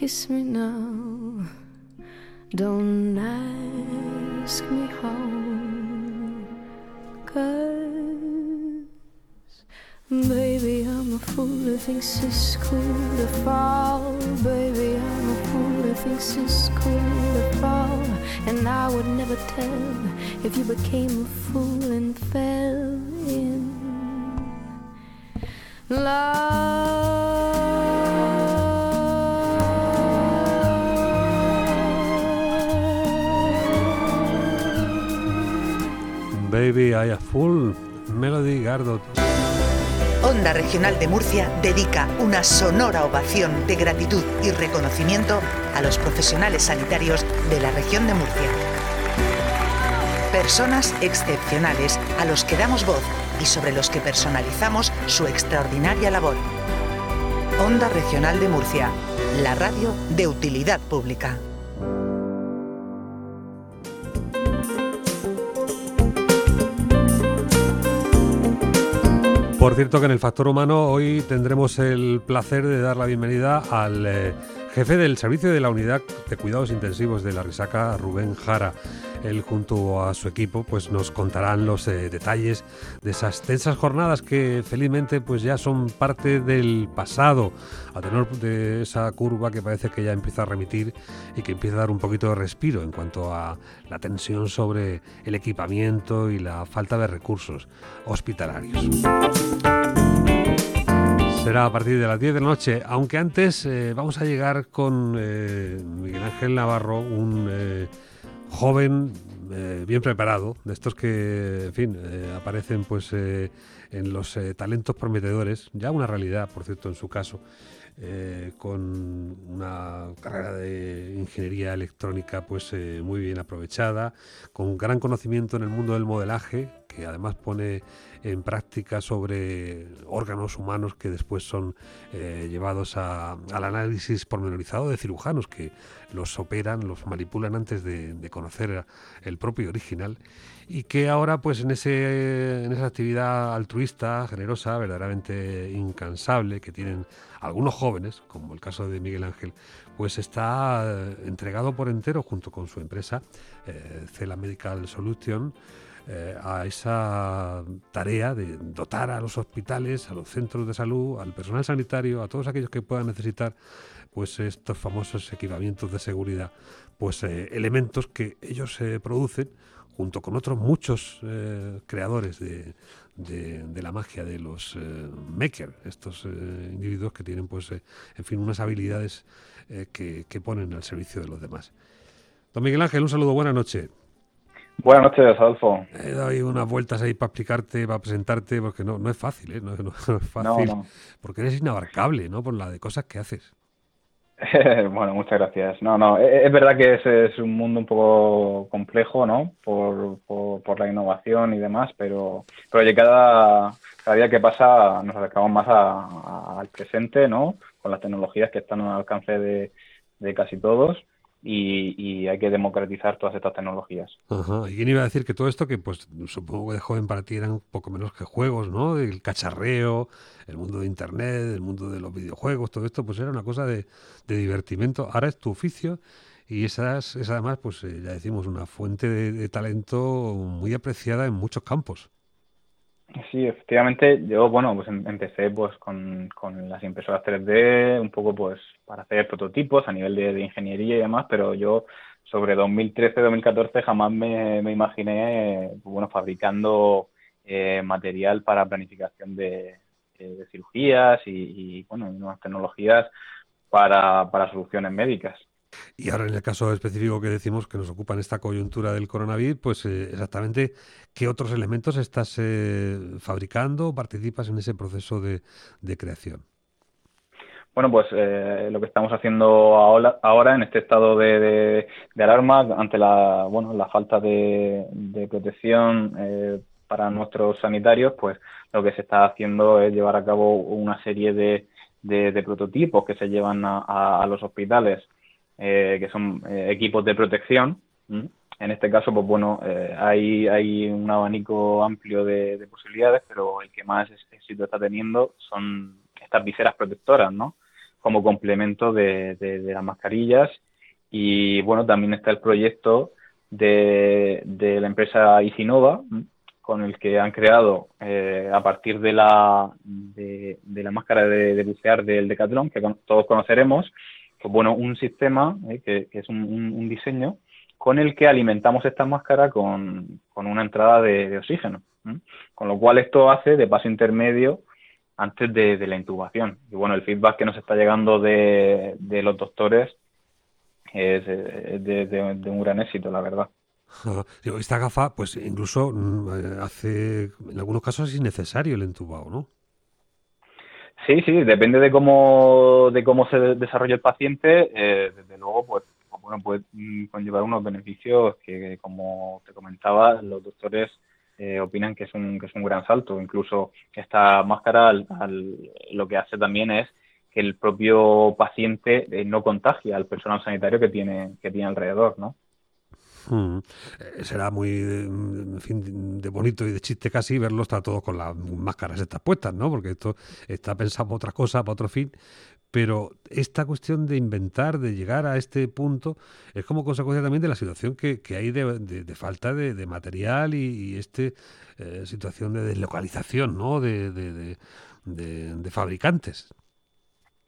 kiss me now. Don't ask me how. Cause, baby, I'm a fool who thinks it's cool to fall. Baby, I'm a fool who thinks it's cool to fall. And I would never tell if you became a fool and fell in Baby, Melody Gardot. Onda Regional de Murcia dedica una sonora ovación de gratitud y reconocimiento a los profesionales sanitarios de la región de Murcia. Personas excepcionales a los que damos voz y sobre los que personalizamos su extraordinaria labor. Onda Regional de Murcia, la radio de utilidad pública. Cierto que en el factor humano hoy tendremos el placer de dar la bienvenida al eh, jefe del servicio de la unidad de cuidados intensivos de la Risaca, Rubén Jara. Él junto a su equipo pues nos contarán los eh, detalles de esas tensas jornadas que felizmente pues ya son parte del pasado, a tenor de esa curva que parece que ya empieza a remitir y que empieza a dar un poquito de respiro en cuanto a la tensión sobre el equipamiento y la falta de recursos hospitalarios será a partir de las 10 de la noche, aunque antes eh, vamos a llegar con eh, Miguel Ángel Navarro, un joven, eh, bien preparado, de estos que, en fin, aparecen pues en los talentos prometedores, ya una realidad, por cierto, en su caso, con una carrera de ingeniería electrónica pues muy bien aprovechada, con gran conocimiento en el mundo del modelaje, que además pone en práctica sobre órganos humanos que después son eh, llevados al análisis pormenorizado de cirujanos que los operan, los manipulan antes de, conocer el propio original y que ahora pues en, ese, en esa actividad altruista, generosa, verdaderamente incansable que tienen algunos jóvenes, como el caso de Miguel Ángel, pues está eh, entregado por entero junto con su empresa, eh, Cela Medical Solution, eh, a esa tarea de dotar a los hospitales, a los centros de salud, al personal sanitario, a todos aquellos que puedan necesitar pues estos famosos equipamientos de seguridad, pues eh, elementos que ellos eh, producen junto con otros muchos creadores de, la magia de los makers, estos individuos que tienen pues en fin unas habilidades que, que ponen al servicio de los demás. Don Miguel Ángel, un saludo, buena noche. Buenas noches, Adolfo. He dado ahí unas vueltas ahí para explicarte, para presentarte, porque no, no es fácil, ¿eh? No, es fácil. Porque eres inabarcable, ¿no? Por la de cosas que haces. bueno, muchas gracias. No, no, e, es verdad que ese es un mundo un poco complejo, ¿no? Por, por, la innovación y demás, pero, pero cada, cada día que pasa nos acercamos más al presente, ¿no? Con las tecnologías que están al alcance de, de casi todos y, hay que democratizar todas estas tecnologías. Ajá. ¿Y quién iba a decir que todo esto, que pues supongo que de joven para ti eran un poco menos que juegos, ¿no? El cacharreo, el mundo de Internet, el mundo de los videojuegos, todo esto, pues era una cosa de, de divertimento. Ahora es tu oficio y esa es, además, pues eh, ya decimos, una fuente de talento muy apreciada en muchos campos. Sí, efectivamente, yo, bueno, pues em, empecé pues con, con las impresoras 3D, un poco pues para hacer prototipos a nivel de, ingeniería y demás, pero yo sobre 2013-2014 jamás me, me imaginé, bueno, fabricando eh, material para planificación de, cirugías y, y, bueno, nuevas tecnologías para, para soluciones médicas. Y ahora en el caso específico que decimos que nos ocupa en esta coyuntura del coronavirus, pues eh, exactamente qué otros elementos estás eh, fabricando participas en ese proceso de, creación. Bueno, pues eh, lo que estamos haciendo ahora, en este estado de, alarma ante la, bueno, la falta de, protección para nuestros sanitarios, pues lo que se está haciendo es llevar a cabo una serie de, prototipos que se llevan a los hospitales eh, que son eh, equipos de protección. En este caso, pues bueno, eh, hay, hay un abanico amplio de, posibilidades, pero el que más éxito está teniendo son estas viseras protectoras, ¿no? como complemento de, las mascarillas. Y bueno, también está el proyecto de, la empresa Isinova, con el que han creado eh, a partir de la, de, la máscara de, bucear del Decathlon, que todos conoceremos, pues bueno, un sistema eh, que, es un, diseño con el que alimentamos esta máscara con, una entrada de, oxígeno. Con lo cual esto hace de paso intermedio antes de, la intubación. Y bueno, el feedback que nos está llegando de, los doctores es, de, un gran éxito, la verdad. Esta gafa, pues incluso mm, hace, en algunos casos es innecesario el entubado, ¿no? Sí, sí, depende de cómo, de cómo se desarrolla el paciente, eh, desde luego, pues, bueno, puede mm, conllevar unos beneficios que, como te comentaba, los doctores eh, opinan que es, un, que es un gran salto. Incluso esta máscara lo que hace también es que el propio paciente eh, no contagie al personal sanitario que tiene, que tiene alrededor, ¿no? Mm. Eh, será muy en fin, de bonito y de chiste casi verlo está todo con las máscaras estas puestas, ¿no? Porque esto está pensado para otra cosa, para otro fin, pero esta cuestión de inventar, de llegar a este punto, es como consecuencia también de la situación que, hay de, falta de, material y, esta eh, situación de deslocalización ¿no? de, fabricantes.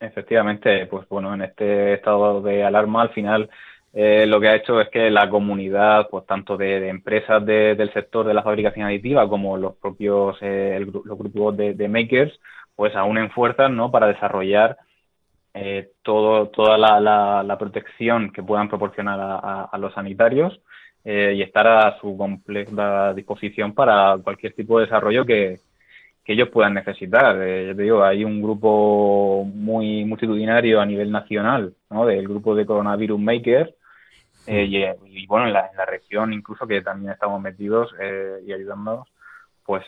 Efectivamente, pues bueno, en este estado de alarma al final eh, lo que ha hecho es que la comunidad, pues tanto de, empresas del sector de la fabricación aditiva como los propios eh, los grupos de, makers, pues aún en fuerzas ¿no? para desarrollar eh, todo, toda la, protección que puedan proporcionar a, los sanitarios eh, y estar a su completa disposición para cualquier tipo de desarrollo que, ellos puedan necesitar. Eh, yo te digo, hay un grupo muy multitudinario a nivel nacional, ¿no? del grupo de Coronavirus Maker, y, bueno, en la, en la, región incluso que también estamos metidos y ayudándonos, pues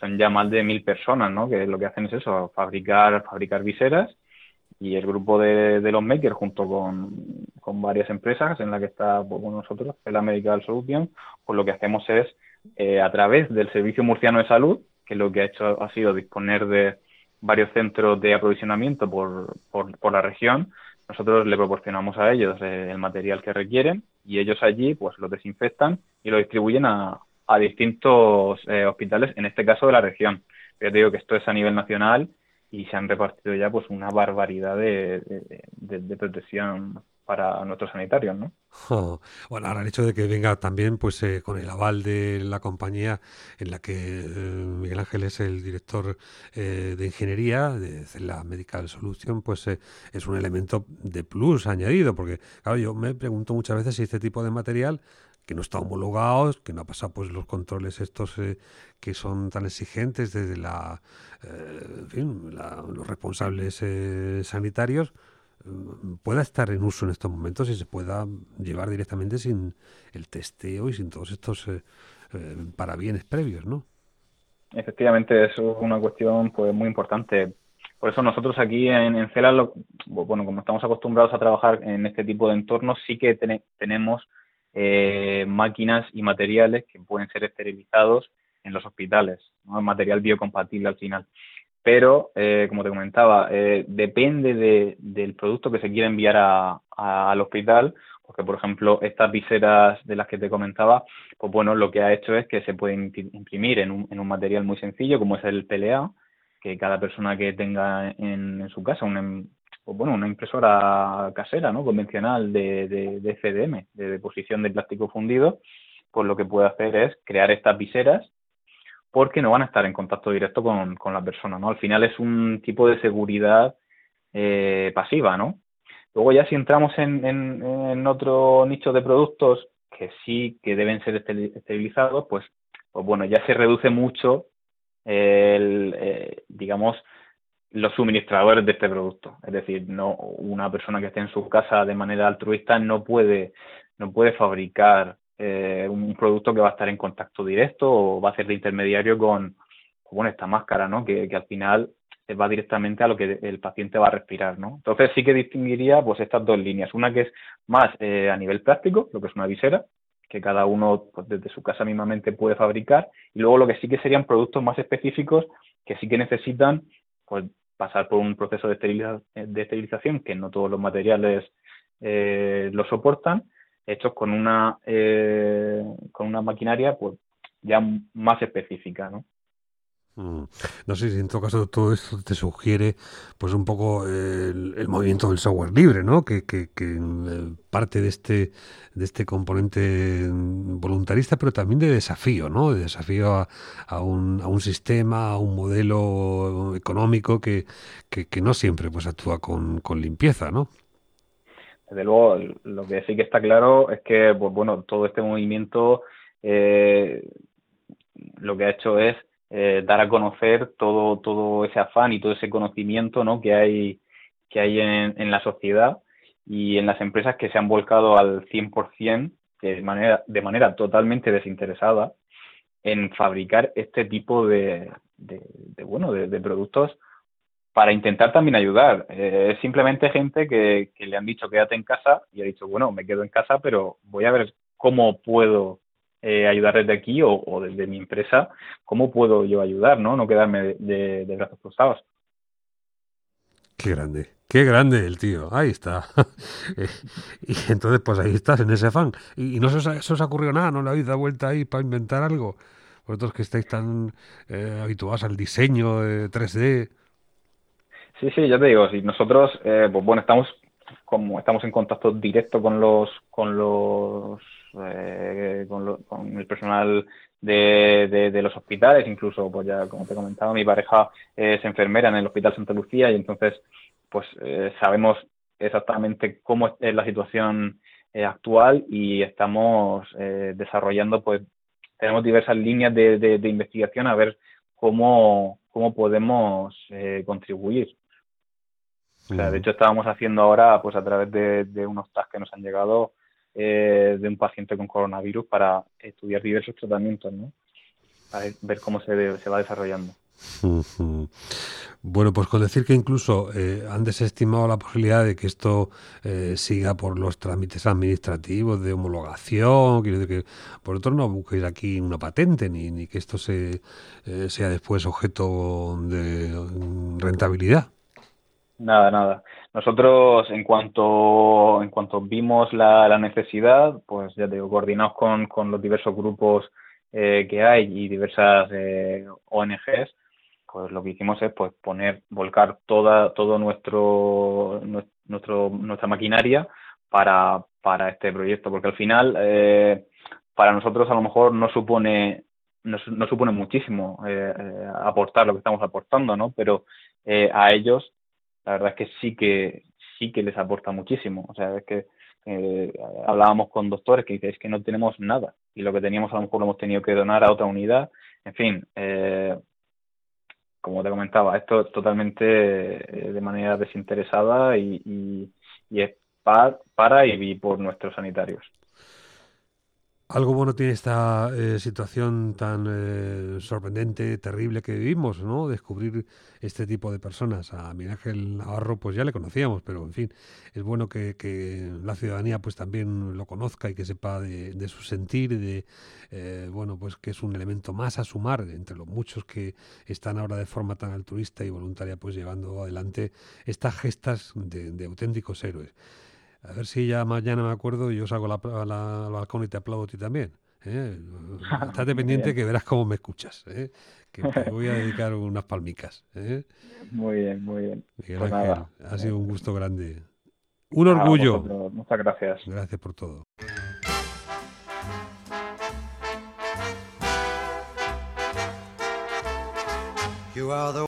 son ya más de mil personas, ¿no? Que lo que hacen es eso, fabricar, fabricar viseras y el grupo de, los makers junto con, varias empresas en la que está pues, nosotros, la Medical Solution, pues lo que hacemos es eh, a través del Servicio Murciano de Salud, que lo que ha hecho ha sido disponer de varios centros de aprovisionamiento por, por, la región, nosotros le proporcionamos a ellos eh, el material que requieren y ellos allí pues lo desinfectan y lo distribuyen a, a distintos eh, hospitales, en este caso de la región. Yo te digo que esto es a nivel nacional y se han repartido ya pues una barbaridad de, de, protección para nuestros sanitarios, ¿no? Bueno, ahora el hecho de que venga también pues eh, con el aval de la compañía en la que eh, Miguel Ángel es el director eh, de ingeniería de la Medical Solution, pues es un elemento de plus añadido, porque claro, yo me pregunto muchas veces si este tipo de material que no está homologado, que no ha pasado pues los controles estos eh, que son tan exigentes desde la, eh, fin, los responsables eh, sanitarios, pueda estar en uso en estos momentos y se pueda llevar directamente sin el testeo y sin todos estos parabienes previos, ¿no? Efectivamente, es una cuestión pues muy importante. Por eso nosotros aquí en, en CELA, bueno, como estamos acostumbrados a trabajar en este tipo de entornos, sí que tenemos eh, máquinas y materiales que pueden ser esterilizados en los hospitales, ¿no? material biocompatible al final. Pero, eh, como te comentaba, eh, depende del producto que se quiera enviar al hospital, porque, por ejemplo, estas viseras de las que te comentaba, pues bueno, lo que ha hecho es que se pueden imprimir en un, en un material muy sencillo, como es el PLA, que cada persona que tenga en, en su casa un, em, pues bueno, una impresora casera, ¿no? Convencional de, de, de FDM, de deposición de plástico fundido, pues lo que puede hacer es crear estas viseras porque no van a estar en contacto directo con, con la persona, ¿no? Al final es un tipo de seguridad eh, pasiva, ¿no? Luego ya si entramos en, en, otro nicho de productos que sí que deben ser esterilizados, pues, pues bueno, ya se reduce mucho el, eh, digamos, los suministradores de este producto. Es decir, no una persona que esté en su casa de manera altruista no puede, no puede fabricar eh, un producto que va a estar en contacto directo o va a ser de intermediario con, con esta máscara, ¿no? Que, que al final va directamente a lo que el paciente va a respirar, ¿no? Entonces sí que distinguiría pues estas dos líneas, una que es más eh, a nivel práctico, lo que es una visera, que cada uno pues, desde su casa mismamente puede fabricar, y luego lo que sí que serían productos más específicos que sí que necesitan pues pasar por un proceso de, esterilización que no todos los materiales eh, lo soportan, hechos con una con una maquinaria pues ya más específica, ¿no? Mm. No sé si en todo caso todo esto te sugiere pues un poco el, movimiento del software libre, ¿no? Que, que, eh, parte de este de este componente voluntarista, pero también de desafío, ¿no? De desafío a, a, un, a un sistema, a un modelo económico que, que, no siempre pues actúa con, con limpieza, ¿no? Desde luego, lo que sí que está claro es que, pues, bueno, todo este movimiento eh, lo que ha hecho es eh, dar a conocer todo, todo ese afán y todo ese conocimiento ¿no? que hay, que hay en, en la sociedad y en las empresas que se han volcado al 100%, de manera, de manera totalmente desinteresada, en fabricar este tipo de, de, bueno, de, productos para intentar también ayudar. Eh, es simplemente gente que, que le han dicho quédate en casa y ha dicho, bueno, me quedo en casa, pero voy a ver cómo puedo eh, ayudar desde aquí o, desde mi empresa, ¿cómo puedo yo ayudar, no? No quedarme de, brazos cruzados. Qué grande, qué grande el tío, ahí está. Eh, y entonces, pues ahí estás, en ese fan. ¿Y, no se os, ha, ocurrido nada? ¿No le habéis dado vuelta ahí para inventar algo? Vosotros que estáis tan eh, habituados al diseño 3D. Sí, sí, ya te digo, si nosotros, pues bueno, estamos como estamos en contacto directo con los con los eh, con, el personal de, de, los hospitales, incluso, pues ya como te he comentado, mi pareja es enfermera en el Hospital Santa Lucía y entonces, pues eh, sabemos exactamente cómo es la situación eh, actual y estamos desarrollando, pues, tenemos diversas líneas de, de, investigación a ver cómo, cómo podemos contribuir. O sea, de hecho, estábamos haciendo ahora, pues a través de, de unos tasks que nos han llegado, eh, de un paciente con coronavirus para estudiar diversos tratamientos, ¿no? Para ver cómo se, se va desarrollando. Bueno, pues con decir que incluso eh, han desestimado la posibilidad de que esto eh, siga por los trámites administrativos de homologación, quiero decir que por otro no busquéis aquí una patente ni, ni que esto se, sea después objeto de rentabilidad. Nada, nada. Nosotros, en cuanto, en cuanto vimos la, la necesidad, pues ya digo, coordinados con, con los diversos grupos eh, que hay y diversas eh, ONGs, pues lo que hicimos es pues poner, volcar toda, todo nuestro, nuestro, nuestra maquinaria para, para este proyecto, porque al final, eh, para nosotros a lo mejor no supone no, no supone muchísimo eh, eh aportar lo que estamos aportando, ¿no? Pero eh, a ellos la verdad es que sí que sí que les aporta muchísimo. O sea, es que eh, hablábamos con doctores que dicen que no tenemos nada y lo que teníamos a lo mejor lo hemos tenido que donar a otra unidad. En fin, eh, como te comentaba, esto es totalmente eh, de manera desinteresada y, y, es para, para y por nuestros sanitarios. Algo bueno tiene esta eh, situación tan eh, sorprendente, terrible que vivimos, ¿no? Descubrir este tipo de personas. A Miguel Ángel Navarro, pues ya le conocíamos, pero en fin, es bueno que, la ciudadanía pues también lo conozca y que sepa de, su sentir, de, eh, bueno, pues que es un elemento más a sumar entre los muchos que están ahora de forma tan altruista y voluntaria pues llevando adelante estas gestas de auténticos héroes. A ver si ya mañana me acuerdo y yo salgo al balcón y te aplaudo a ti también. ¿eh? Estate pendiente que verás cómo me escuchas. ¿eh? Que te voy a dedicar unas palmicas. ¿eh? Muy bien, muy bien. Miguel pues Ángel, ha sido un gusto grande. Un orgullo. Muchas gracias. Gracias por todo. You are the